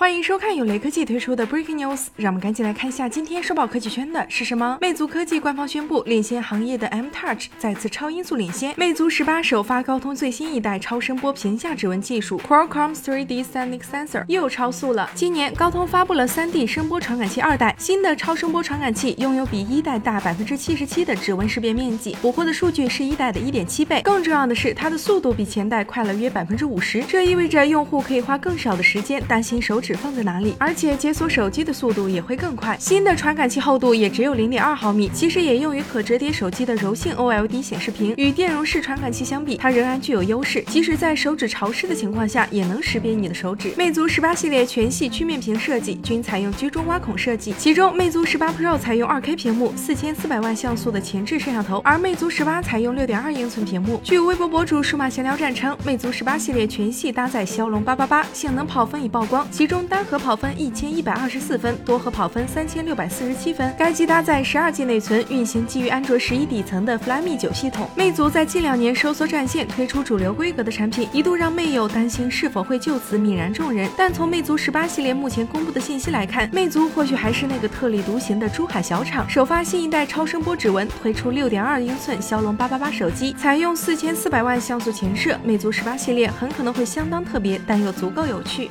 欢迎收看由雷科技推出的 Breaking News，让我们赶紧来看一下今天收报科技圈的是什么。魅族科技官方宣布，领先行业的 M Touch 再次超音速领先。魅族十八首发高通最新一代超声波屏下指纹技术，Qualcomm 3D Sonic Sensor 又超速了。今年高通发布了 3D 声波传感器二代，新的超声波传感器拥有比一代大百分之七十七的指纹识别面积，捕获的数据是一代的一点七倍。更重要的是，它的速度比前代快了约百分之五十，这意味着用户可以花更少的时间担心手指。放在哪里？而且解锁手机的速度也会更快。新的传感器厚度也只有零点二毫米，其实也用于可折叠手机的柔性 OLED 显示屏。与电容式传感器相比，它仍然具有优势，即使在手指潮湿的情况下，也能识别你的手指。魅族十八系列全系曲面屏设计均采用居中挖孔设计，其中魅族十八 Pro 采用二 K 屏幕，四千四百万像素的前置摄像头，而魅族十八采用六点二英寸屏幕。据微博博主数码闲聊站称，魅族十八系列全系搭载骁龙八八八，性能跑分已曝光，其中单核跑分一千一百二十四分，多核跑分三千六百四十七分。该机搭载十二 G 内存，运行基于安卓十一底层的 Flyme 九系统。魅族在近两年收缩战线，推出主流规格的产品，一度让魅友担心是否会就此泯然众人。但从魅族十八系列目前公布的信息来看，魅族或许还是那个特立独行的珠海小厂。首发新一代超声波指纹，推出六点二英寸骁龙八八八手机，采用四千四百万像素前摄。魅族十八系列很可能会相当特别，但又足够有趣。